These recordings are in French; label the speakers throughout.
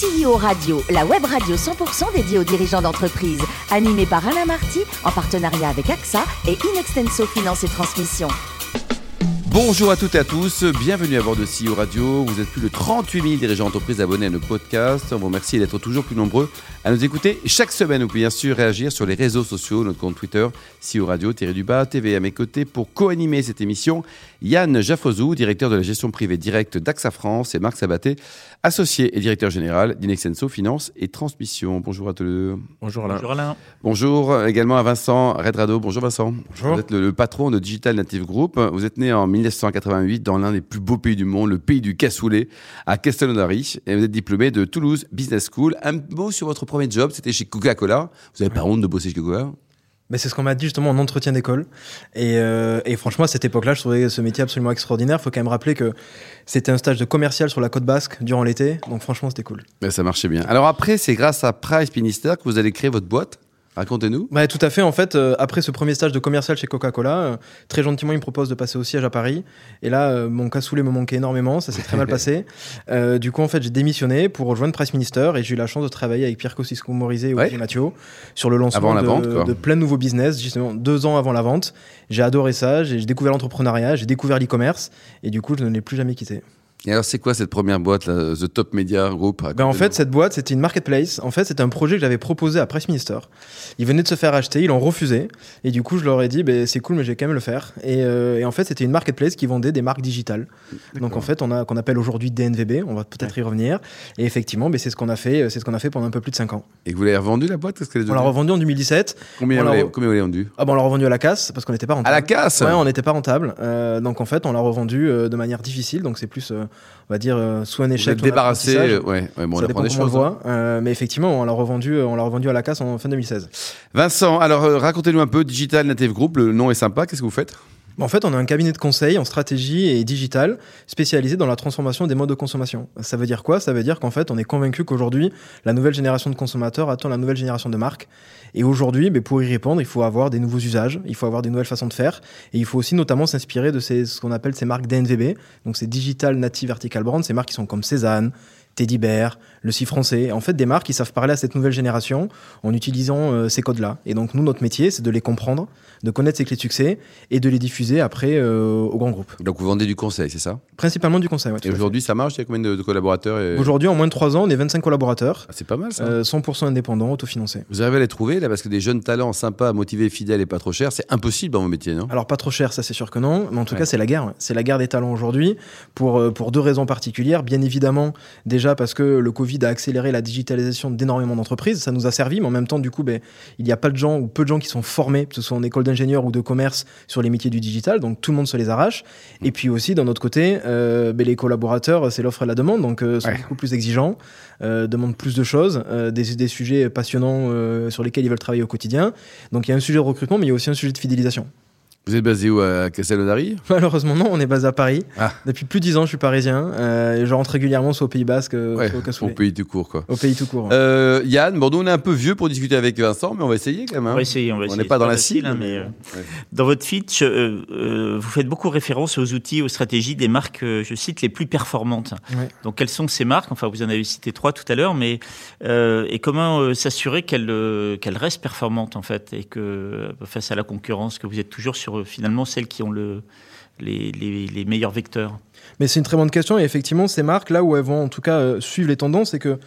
Speaker 1: CEO Radio, la web radio 100% dédiée aux dirigeants d'entreprise, animée par Alain Marty, en partenariat avec AXA et Inextenso Finance et Transmission.
Speaker 2: Bonjour à toutes et à tous, bienvenue à bord de CEO Radio. Vous êtes plus de 38 000 dirigeants d'entreprise abonnés à nos podcasts. On vous remercie d'être toujours plus nombreux à nous écouter. Chaque semaine, vous pouvez bien sûr réagir sur les réseaux sociaux, notre compte Twitter, CEO Radio, Thierry Dubas, TV à mes côtés pour co-animer cette émission. Yann Jaffozou, directeur de la gestion privée directe d'AXA France et Marc Sabaté, associé et directeur général d'Inexenso Finance et Transmission. Bonjour à tous les deux.
Speaker 3: Bonjour Alain.
Speaker 4: Bonjour Alain.
Speaker 2: Bonjour également à Vincent Redrado. Bonjour Vincent.
Speaker 3: Bonjour.
Speaker 2: Vous êtes le, le patron de Digital Native Group. Vous êtes né en 1988 dans l'un des plus beaux pays du monde, le pays du cassoulet, à Castelnaudary. Et vous êtes diplômé de Toulouse Business School. Un mot sur votre premier job, c'était chez Coca-Cola. Vous n'avez pas honte de bosser chez Coca-Cola
Speaker 3: Mais c'est ce qu'on m'a dit justement en entretien d'école. Et, euh, et franchement, à cette époque-là, je trouvais ce métier absolument extraordinaire. Il faut quand même rappeler que c'était un stage de commercial sur la côte basque durant l'été. Donc franchement, c'était cool.
Speaker 2: Ben, Ça marchait bien. Alors après, c'est grâce à Price Minister que vous allez créer votre boîte. Racontez-nous.
Speaker 3: Ouais, tout à fait. En fait, euh, après ce premier stage de commercial chez Coca-Cola, euh, très gentiment, il me propose de passer au siège à Paris. Et là, euh, mon cassoulet me manquait énormément. Ça s'est très mal passé. Euh, du coup, en fait, j'ai démissionné pour rejoindre Price Minister et j'ai eu la chance de travailler avec Pierre Kosciusko-Morizet et
Speaker 2: Ouais.
Speaker 3: Mathieu sur le lancement
Speaker 2: Avant la
Speaker 3: de,
Speaker 2: vente, quoi.
Speaker 3: de plein de nouveaux business, justement deux ans avant la vente. J'ai adoré ça. J'ai découvert l'entrepreneuriat, j'ai découvert l'e-commerce et du coup, je ne l'ai plus jamais quitté.
Speaker 2: Et alors, c'est quoi cette première boîte, là, The Top Media Group
Speaker 3: Ben, en fait, cette boîte, c'était une marketplace. En fait, c'était un projet que j'avais proposé à Press Minister. Ils venaient de se faire acheter, ils l'ont refusé. Et du coup, je leur ai dit, ben, c'est cool, mais je vais quand même le faire. Et, euh, et en fait, c'était une marketplace qui vendait des marques digitales. Donc, en fait, on a qu'on appelle aujourd'hui DNVB. On va peut-être y revenir. Et effectivement, ben, c'est ce qu'on a fait. C'est ce qu'on a fait pendant un peu plus de 5 ans.
Speaker 2: Et que vous l'avez revendu la boîte Qu'est-ce qu'elle est
Speaker 3: On l'a
Speaker 2: devenue
Speaker 3: revendu en 2017.
Speaker 2: Combien
Speaker 3: on
Speaker 2: vous
Speaker 3: l'a
Speaker 2: l'avez
Speaker 3: re-
Speaker 2: combien vous l'avez vendu
Speaker 3: Ah bon, on l'a revendu à la casse parce qu'on n'était pas
Speaker 2: À
Speaker 3: rentable.
Speaker 2: la casse?
Speaker 3: Ouais, on n'était pas rentable. Euh, donc en fait, on l'a revendu euh, de manière difficile. Donc c'est plus, euh, on va dire, euh, soit un
Speaker 2: Vous
Speaker 3: échec.
Speaker 2: êtes
Speaker 3: soit un
Speaker 2: débarrassé.
Speaker 3: apprentissage.
Speaker 2: Ouais, ouais, bon, on
Speaker 3: ça dépend
Speaker 2: des
Speaker 3: comment on le
Speaker 2: choses. hein.
Speaker 3: voit. Euh, mais effectivement, on l'a revendu, euh, on l'a revendu à la casse en fin 2016.
Speaker 2: Vincent, alors racontez-nous un peu Digital Native Group. Le nom est sympa. Qu'est-ce que vous faites?
Speaker 3: En fait, on a un cabinet de conseil en stratégie et digital spécialisé dans la transformation des modes de consommation. Ça veut dire quoi? Ça veut dire qu'en fait, on est convaincu qu'aujourd'hui, la nouvelle génération de consommateurs attend la nouvelle génération de marques. Et aujourd'hui, ben, pour y répondre, il faut avoir des nouveaux usages, il faut avoir des nouvelles façons de faire, et il faut aussi notamment s'inspirer de ces, ce qu'on appelle ces marques DNVB, donc ces Digital Native Vertical Brand, ces marques qui sont comme Cézanne, Teddy Bear, le Si français, en fait des marques qui savent parler à cette nouvelle génération en utilisant euh, ces codes-là. Et donc nous, notre métier, c'est de les comprendre, de connaître ces clés de succès et de les diffuser après euh, au grand groupe.
Speaker 2: Donc vous vendez du conseil, c'est ça?
Speaker 3: Principalement du conseil. ouais,
Speaker 2: Et aujourd'hui, ça marche? Il y a combien de, de collaborateurs et-
Speaker 3: Aujourd'hui, en moins de 3 ans, on est 25 collaborateurs,
Speaker 2: Ah, C'est pas mal ça.
Speaker 3: euh, 100% indépendants, autofinancés.
Speaker 2: Vous arrivez à les trouver là parce que des jeunes talents sympas, motivés, fidèles et pas trop chers, c'est impossible dans vos métiers, non?
Speaker 3: Alors pas trop cher, ça c'est sûr que non, mais en tout
Speaker 2: Ouais.
Speaker 3: cas c'est la guerre. C'est la guerre des talents aujourd'hui pour, euh, pour deux raisons particulières. Bien évidemment, déjà parce que le Covid a accéléré la digitalisation d'énormément d'entreprises, ça nous a servi, mais en même temps du coup, ben, il n'y a pas de gens ou peu de gens qui sont formés, que ce soit en école d'ingénieur ou de commerce, sur les métiers du digital, donc tout le monde se les arrache. Et puis aussi, d'un autre côté, euh, ben, les collaborateurs, c'est l'offre et la demande, donc euh, sont
Speaker 2: Ouais.
Speaker 3: beaucoup plus exigeants, euh, demandent plus de choses, euh, des, des sujets passionnants sur lesquels ils veulent travailler au quotidien. Donc il y a un sujet de recrutement, mais il y a aussi un sujet de fidélisation.
Speaker 2: Vous êtes basé où à Castelnaudary
Speaker 3: Malheureusement, non, on est basé à Paris.
Speaker 2: Ah.
Speaker 3: Depuis plus de 10 ans, je suis parisien. euh, et je rentre régulièrement soit au Pays Basque, euh,
Speaker 2: Ouais,
Speaker 3: soit au
Speaker 2: Au pays tout court, quoi.
Speaker 3: Au pays tout court.
Speaker 2: Euh, Yann, bon, nous on est un peu vieux pour discuter avec Vincent, mais on va essayer quand même. hein.
Speaker 4: On va essayer, on va
Speaker 2: On
Speaker 4: essayer.
Speaker 2: n'est pas dans la cible.
Speaker 4: hein, mais, euh,
Speaker 2: Ouais.
Speaker 4: Dans votre pitch, euh, euh, vous faites beaucoup référence aux outils, aux stratégies des marques, euh, je cite, les plus performantes.
Speaker 3: Ouais.
Speaker 4: Donc, quelles sont ces marques? Enfin, vous en avez cité trois tout à l'heure, mais euh, et comment euh, s'assurer qu'elles euh, qu'elles restent performantes en fait et que face à la concurrence, que vous êtes toujours sur euh, finalement celles qui ont le les, les, meilleurs vecteurs.
Speaker 3: Mais c'est une très bonne question. Et effectivement, ces marques, là où elles vont en tout cas euh, suivre les tendances, c'est que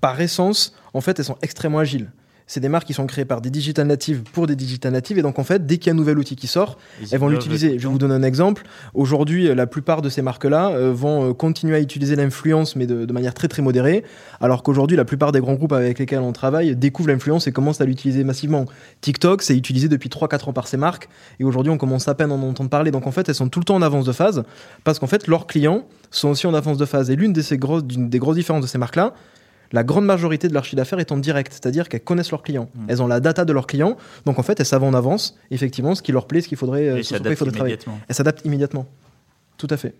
Speaker 3: par essence, en fait, elles sont extrêmement agiles. C'est des marques qui sont créées par des digital natives pour des digital natives. Et donc, en fait, dès qu'il y a un nouvel outil qui sort,
Speaker 4: Ils
Speaker 3: elles vont l'utiliser. Je vous donner un exemple. Aujourd'hui, euh, la plupart de ces marques-là euh, vont euh, continuer à utiliser l'influence, mais de, de manière très très modérée. Alors qu'aujourd'hui, la plupart des grands groupes avec lesquels on travaille découvrent l'influence et commencent à l'utiliser massivement. TikTok, c'est utilisé depuis 3-4 ans par ces marques. Et aujourd'hui, on commence à peine à en entendre parler. Donc en fait, elles sont tout le temps en avance de phase. Parce qu'en fait, leurs clients sont aussi en avance de phase. Et l'une des, grosses, des grosses différences de ces marques-là, la grande majorité de leur chiffre d'affaires est en direct, c'est-à-dire qu'elles connaissent leurs clients.
Speaker 4: Mm.
Speaker 3: Elles ont la data de leurs clients, donc en fait elles savent en avance effectivement ce qui leur plaît, ce qu'il faudrait, euh, ce il faudrait travailler. Elles s'adaptent immédiatement. Tout à fait.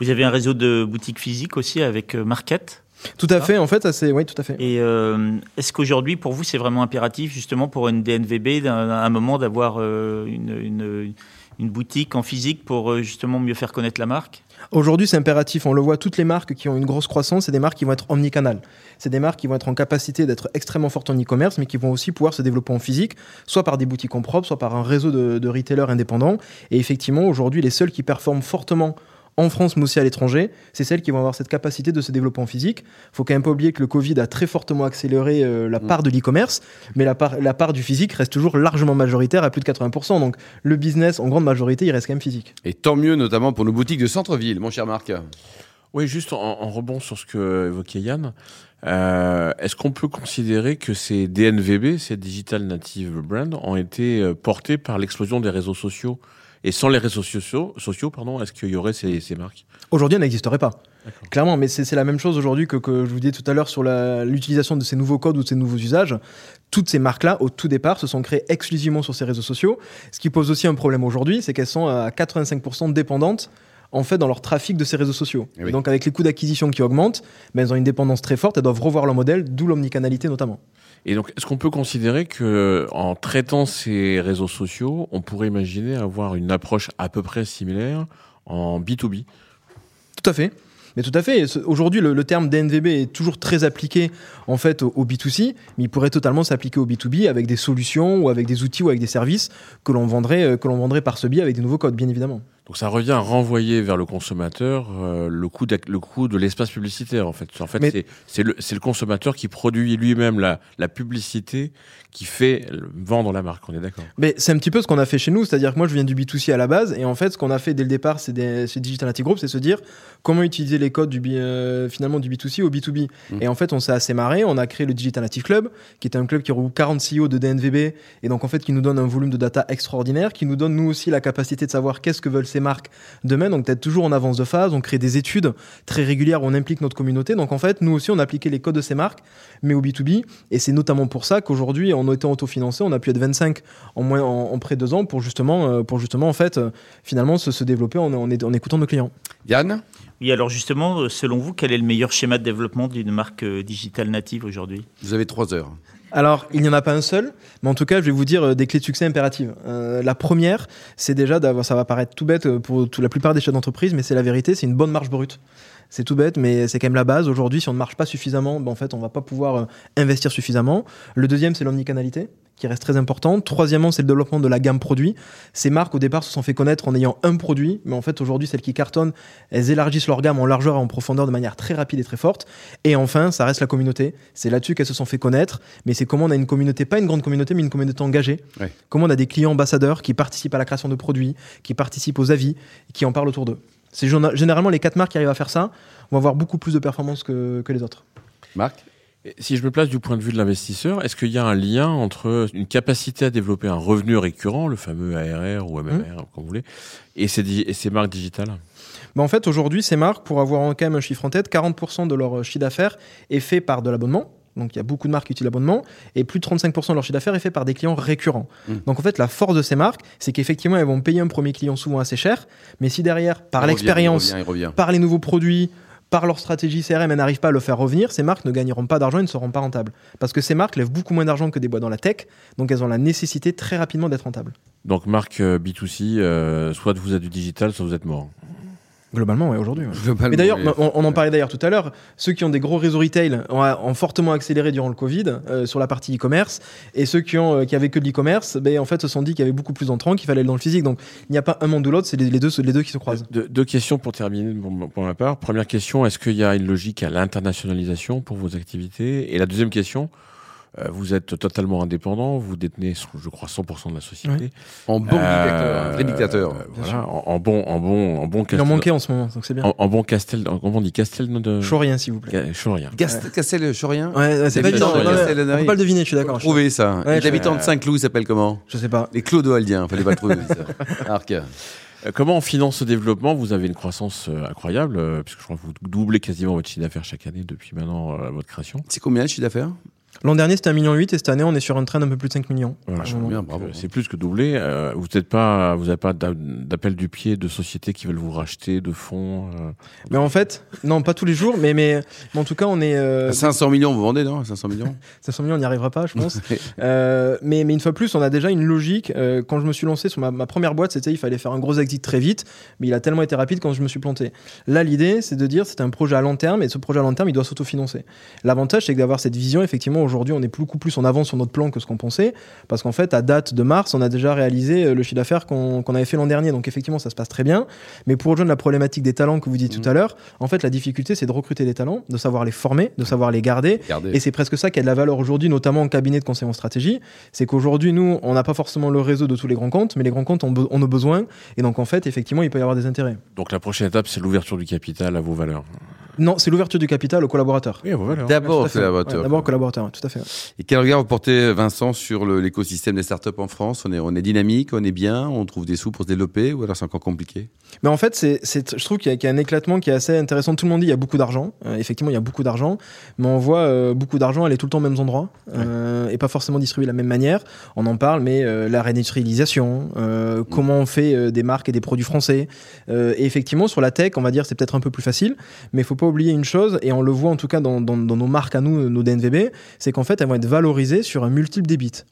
Speaker 4: Vous avez un réseau de boutiques physiques aussi avec euh, Market?
Speaker 3: Tout à fait, en fait, oui, tout à fait.
Speaker 4: Et euh, est-ce qu'aujourd'hui, pour vous, c'est vraiment impératif, justement, pour une DNVB, à un moment, d'avoir euh, une, une- une boutique en physique pour euh, justement mieux faire connaître la marque?
Speaker 3: Aujourd'hui, c'est impératif. On le voit, toutes les marques qui ont une grosse croissance, c'est des marques qui vont être omnicanal. C'est des marques qui vont être en capacité d'être extrêmement fortes en e-commerce, mais qui vont aussi pouvoir se développer en physique, soit par des boutiques en propre, soit par un réseau de, de retailers indépendants. Et effectivement, aujourd'hui, les seuls qui performent fortement en France, mais aussi à l'étranger, c'est celles qui vont avoir cette capacité de se développer en physique. Il faut quand même pas oublier que le Covid a très fortement accéléré euh, la
Speaker 2: Mm.
Speaker 3: part de l'e-commerce, mais la part, la part du physique reste toujours largement majoritaire à plus de 80%. Donc le business, en grande majorité, il reste quand même physique.
Speaker 2: Et tant mieux, notamment pour nos boutiques de centre-ville, mon cher Marc.
Speaker 5: Oui, juste en, en rebond sur ce que évoquait Yann, euh, est-ce qu'on peut considérer que ces DNVB, ces Digital Native Brand, ont été euh, portés par l'explosion des réseaux sociaux? Et sans les réseaux sociaux, sociaux pardon, est-ce qu'il y aurait ces, ces marques?
Speaker 3: Aujourd'hui, elle n'existerait pas. Clairement, mais c'est la même chose aujourd'hui que, que je vous disais tout à l'heure sur l'utilisation de ces nouveaux codes ou de ces nouveaux usages. Toutes ces marques-là, au tout départ, se sont créées exclusivement sur ces réseaux sociaux. Ce qui pose aussi un problème aujourd'hui, c'est qu'elles sont à 85% dépendantes en fait dans leur trafic de ces réseaux sociaux.
Speaker 2: Eh oui.
Speaker 3: Donc avec les coûts d'acquisition qui augmentent, ben, elles ont une dépendance très forte, elles doivent revoir leur modèle, d'où l'omnicanalité notamment.
Speaker 5: Et donc, est-ce qu'on peut considérer que, en traitant ces réseaux sociaux, on pourrait imaginer avoir une approche à peu près similaire en B2B
Speaker 3: Tout à fait. Mais tout à fait. Aujourd'hui, le, terme DNVB est toujours très appliqué en fait au, au B2C, mais il pourrait totalement s'appliquer au B2B avec des solutions ou avec des outils ou avec des services que l'on vendrait, euh, que l'on vendrait par ce biais avec des nouveaux codes, bien évidemment.
Speaker 5: Donc ça revient à renvoyer vers le consommateur euh, le coût d'ac- le coût de l'espace publicitaire en fait. En fait,
Speaker 3: Mais-
Speaker 5: c'est le consommateur qui produit lui-même la la publicité qui fait vendre la marque. On est d'accord.
Speaker 3: Mais c'est un petit peu ce qu'on a fait chez nous, c'est-à-dire que moi je viens du B2C à la base, et en fait ce qu'on a fait dès le départ c'est Digital Native Group, c'est se dire comment utiliser les codes du, B- euh, finalement du B2C au B2B.
Speaker 2: Mhm.
Speaker 3: Et en fait on s'est assez marré, on a créé le Digital Native Club, qui est un club qui regroupe 40 CEO de DNVB, et donc en fait qui nous donne un volume de data extraordinaire, qui nous donne nous aussi la capacité de savoir qu'est-ce que veulent ces marques demain, donc d'être toujours en avance de phase, on crée des études très régulières où on implique notre communauté, donc en fait nous aussi on a appliqué les codes de ces marques, mais au B2B, et c'est notamment pour ça qu'aujourd'hui en étant autofinancé, on a pu être 25 en moins en, en près de deux ans pour justement, euh, pour justement en fait euh, finalement se, se développer en, en, en écoutant nos clients.
Speaker 2: Yann?
Speaker 4: Oui, alors justement, euh, selon vous, quel est le meilleur schéma de développement d'une marque euh, digitale native aujourd'hui?
Speaker 2: Vous avez trois heures.
Speaker 3: Alors, il n'y en a pas un seul, mais en tout cas, je vais vous dire euh, des clés de succès impératives. Euh, la première, c'est déjà d'avoir, ça va paraître tout bête euh, pour la plupart des chefs d'entreprise, mais c'est la vérité, c'est une bonne marge brute. C'est tout bête, mais c'est quand même la base. Aujourd'hui, si on ne marche pas suffisamment, ben, en fait, on va pas pouvoir investir suffisamment. Le deuxième, c'est l'omnicanalité, qui reste très importante. Troisièmement, c'est le développement de la gamme produit. Ces marques, au départ, se sont fait connaître en ayant un produit, mais en fait, aujourd'hui, celles qui cartonnent, elles élargissent leur gamme en largeur et en profondeur de manière très rapide et très forte. Et enfin, ça reste la communauté. C'est là-dessus qu'elles se sont fait connaître. Mais c'est comment on a une communauté, pas une grande communauté, mais une communauté engagée.
Speaker 2: Ouais.
Speaker 3: Comment on a des clients ambassadeurs qui participent à la création de produits, qui participent aux avis, qui en parlent autour d'eux. C'est généralement- les quatre marques qui arrivent à faire ça vont avoir beaucoup plus de performance que, que les autres.
Speaker 2: Marc?
Speaker 5: Si je me place du point de vue de l'investisseur, est-ce qu'il y a un lien entre une capacité à développer un revenu récurrent, le fameux ARR ou MMR, comme vous voulez, et ces, di- et ces marques digitales?
Speaker 3: Mais en fait, aujourd'hui, ces marques, pour avoir quand même un chiffre en tête, 40% de leur chiffre d'affaires est fait par de l'abonnement. Donc il y a beaucoup de marques qui utilisent l'abonnement et plus de 35% de leur chiffre d'affaires est fait par des clients récurrents.
Speaker 2: Mm.
Speaker 3: Donc en fait la force de ces marques, c'est qu'effectivement elles vont payer un premier client souvent assez cher, mais si derrière par l'expérience, par les nouveaux produits, par leur stratégie CRM, elles n'arrivent pas à le faire revenir, ces marques ne gagneront pas d'argent et ne seront pas rentables. Parce que ces marques lèvent beaucoup moins d'argent que des boîtes dans la tech, donc elles ont la nécessité très rapidement d'être rentables.
Speaker 5: Donc marque euh, B2C, euh, soit vous êtes du digital, soit vous êtes mort.
Speaker 3: Globalement, oui, aujourd'hui. ouais. Mais d'ailleurs,
Speaker 2: oui.
Speaker 3: on, on en parlait d'ailleurs tout à l'heure, ceux qui ont des gros réseaux retail ont, ont fortement accéléré durant le Covid euh, sur la partie e-commerce, et ceux qui, ont, euh, qui avaient que de l'e-commerce, ben, en fait, se sont dit qu'il y avait beaucoup plus d'entrants, qu'il fallait aller dans le physique. Donc il n'y a pas un monde ou l'autre, c'est les, les deux, les deux qui se croisent.
Speaker 5: Deux, deux questions pour terminer pour, pour ma part. Première question, est-ce qu'il y a une logique à l'internationalisation pour vos activités? Et la deuxième question, euh, vous êtes totalement indépendant, vous détenez, je crois, 100% de la société.
Speaker 2: En bon
Speaker 5: Euh,
Speaker 2: dictateur, un vrai dictateur.
Speaker 5: euh, voilà, en, en bon, en bon, en bon
Speaker 3: Il en manquait en ce moment, donc c'est bien.
Speaker 5: en, en bon Castel, en- comment on dit Castel de
Speaker 3: Chaud rien, s'il vous plaît.
Speaker 2: Gast- Castel Chorien
Speaker 3: Ouais, ouais, c'est pas évident. On peut pas le deviner, je suis d'accord.
Speaker 2: Trouver ça.
Speaker 3: Ouais,
Speaker 2: habitants de Saint-Cloud s'appellent comment
Speaker 3: Je sais pas.
Speaker 2: Les Clodoaldiens, fallait pas le trouver. ça. Arc.
Speaker 5: Euh, Comment on finance ce développement? Vous avez une croissance euh, incroyable, euh, puisque je crois que vous doublez quasiment votre chiffre d'affaires chaque année depuis maintenant euh, votre création.
Speaker 2: C'est combien le chiffre d'affaires?
Speaker 3: L'an dernier, c'était 1,8 million et cette année, on est sur un trend un peu plus de 5 millions.
Speaker 5: Voilà. C'est plus que doublé. Euh, vous n'êtes pas, vous n'avez pas d'a- d'appel du pied de sociétés qui veulent vous racheter, de fonds. euh.
Speaker 3: Mais en fait, non, pas tous les jours, mais, mais, mais en tout cas, on est. euh,
Speaker 2: À 500 millions, vous vendez, non? 500 millions?
Speaker 3: 500 millions, on n'y arrivera pas, je pense. Euh, mais, mais une fois de plus, on a déjà une logique. Euh, quand je me suis lancé sur ma, ma première boîte, c'était il fallait faire un gros exit très vite, mais il a tellement été rapide quand je me suis planté. Là, l'idée, c'est de dire c'est un projet à long terme et ce projet à long terme, il doit s'autofinancer. L'avantage, c'est d'avoir cette vision, effectivement, aujourd'hui, on est beaucoup plus en avance sur notre plan que ce qu'on pensait, parce qu'en fait, à date de mars, on a déjà réalisé euh, le chiffre d'affaires qu'on avait fait l'an dernier. Donc, effectivement, ça se passe très bien. Mais pour rejoindre la problématique des talents que vous dites tout à l'heure, en fait, la difficulté, c'est de recruter des talents, de savoir les former, de savoir les garder et c'est presque ça qui a de la valeur aujourd'hui, notamment en cabinet de conseil en stratégie. C'est qu'aujourd'hui, nous, on n'a pas forcément le réseau de tous les grands comptes, mais les grands comptes ont, be- ont nos besoins. Et donc, en fait, effectivement, il peut y avoir des intérêts.
Speaker 5: Donc la prochaine étape, c'est l'ouverture du capital à vos valeurs.
Speaker 3: Non, c'est l'ouverture du capital aux collaborateurs.
Speaker 5: Oui, valeurs.
Speaker 2: D'abord,
Speaker 3: Ouais,
Speaker 2: voiture.
Speaker 3: D'abord, collaborateurs, tout à fait.
Speaker 2: Et quel regard vous portez, Vincent, sur l'écosystème des startups en France? On est, on est dynamique, on est bien, on trouve des sous pour se développer, ou alors c'est encore compliqué?
Speaker 3: Mais en fait, c'est, je trouve qu'il y, a, qu'il y a un éclatement qui est assez intéressant. Tout le monde dit qu'il y a beaucoup d'argent. Euh, effectivement, il y a beaucoup d'argent, mais on voit euh, beaucoup d'argent aller tout le temps aux mêmes endroits euh, et pas forcément distribué de la même manière. On en parle, mais euh, la réindustrialisation, euh, comment on fait euh, des marques et des produits français. Euh, et effectivement, sur la tech, on va dire c'est peut-être un peu plus facile, mais il faut pas oublier une chose, et on le voit en tout cas dans, dans- dans nos marques à nous, nos DNVB, c'est qu'en fait, elles vont être valorisées sur un multiple débit.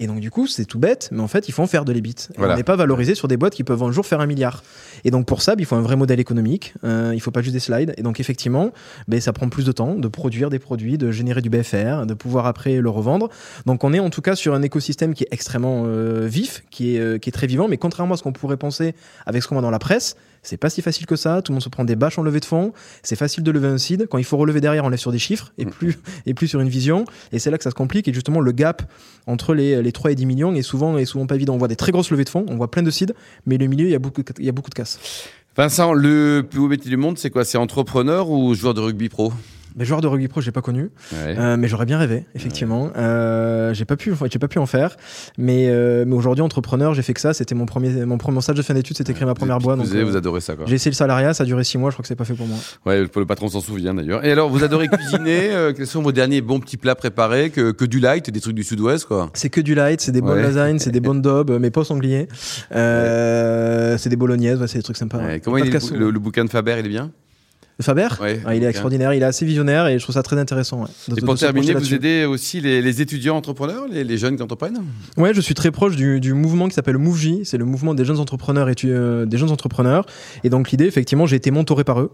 Speaker 3: Et donc du coup, c'est tout bête, mais en fait, il faut en faire de l'ébit. Et
Speaker 2: Voilà.
Speaker 3: On n'est pas valorisé sur des boîtes qui peuvent un jour faire un milliard. Et donc pour ça, il faut un vrai modèle économique. Euh, il faut pas juste des slides. Et donc effectivement, ben, ça prend plus de temps de produire des produits, de générer du BFR, de pouvoir après le revendre. Donc on est en tout cas sur un écosystème qui est extrêmement euh, vif, qui est, euh, qui est très vivant. Mais contrairement à ce qu'on pourrait penser avec ce qu'on voit dans la presse, c'est pas si facile que ça. Tout le monde se prend des bâches en levée de fonds. C'est facile de lever un seed. Quand il faut relever derrière, on lève sur des chiffres et plus, et plus sur une vision. Et c'est là que ça se complique. Et justement, le gap entre les, les 3 et 10 millions est souvent, est souvent pas évident. On voit des très grosses levées de fonds, on voit plein de seeds, mais le milieu, il y a beaucoup, il y a beaucoup de casse.
Speaker 2: Vincent, le plus beau métier du monde, c'est quoi? C'est entrepreneur ou joueur de rugby pro?
Speaker 3: Mais joueur de rugby pro, j'ai pas connu,
Speaker 2: Ouais.
Speaker 3: Euh, mais j'aurais bien rêvé, effectivement. Euh, j'ai pas pu, j'ai pas pu en faire, mais, euh, mais aujourd'hui entrepreneur, j'ai fait que ça. C'était mon premier, mon premier stage de fin d'études, c'était créer ma première boîte.
Speaker 2: Vous,
Speaker 3: euh,
Speaker 2: vous adorez ça, quoi.
Speaker 3: j'ai essayé le salariat, ça a duré 6 mois. Je crois que c'est pas fait pour moi.
Speaker 2: Ouais, le patron s'en souvient d'ailleurs. Et alors, vous adorez cuisiner euh, Quels sont vos derniers bons petits plats préparés? Que, que du light, des trucs du sud-ouest, quoi
Speaker 3: C'est que du light, c'est des bonnes
Speaker 2: Ouais.
Speaker 3: lasagnes, c'est des bonnes daubes, mais pas au sanglier. Euh, C'est des bolognaises, ouais, c'est des trucs sympas.
Speaker 2: Comment il est, le bouquin de Faber, il est bien?
Speaker 3: Faber
Speaker 2: Ouais,
Speaker 3: Ah, Il est extraordinaire, il est assez visionnaire et je trouve ça très intéressant. ouais, de-
Speaker 2: Et pour terminer, vous aidez aussi les, les étudiants entrepreneurs, les, les jeunes qui entreprennent
Speaker 3: Ouais, je suis très proche du, du mouvement qui s'appelle MoveJ, c'est le mouvement des jeunes entrepreneurs et tu- euh, des jeunes entrepreneurs. Et donc l'idée, effectivement, j'ai été mentoré par eux.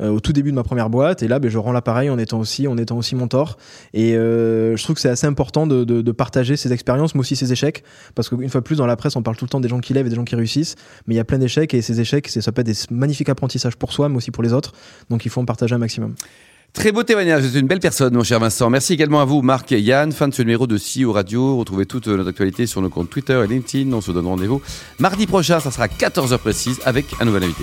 Speaker 3: Euh, au tout début de ma première boîte et là ben, je rends l'appareil en étant aussi en étant mentor et euh, je trouve que c'est assez important de, partager ses expériences mais aussi ses échecs parce qu'une fois plus dans la presse on parle tout le temps des gens qui lèvent et des gens qui réussissent mais il y a plein d'échecs et ces échecs ça peut être des magnifiques apprentissages pour soi mais aussi pour les autres donc il faut en partager un maximum
Speaker 2: Très beau témoignage, vous êtes une belle personne, mon cher Vincent. Merci également à vous, Marc et Yann. Fin de ce numéro de CEO Radio. Retrouvez toute notre actualité sur nos comptes Twitter et LinkedIn. On se donne rendez-vous mardi prochain, ça sera 14h précise, avec un nouvel invité.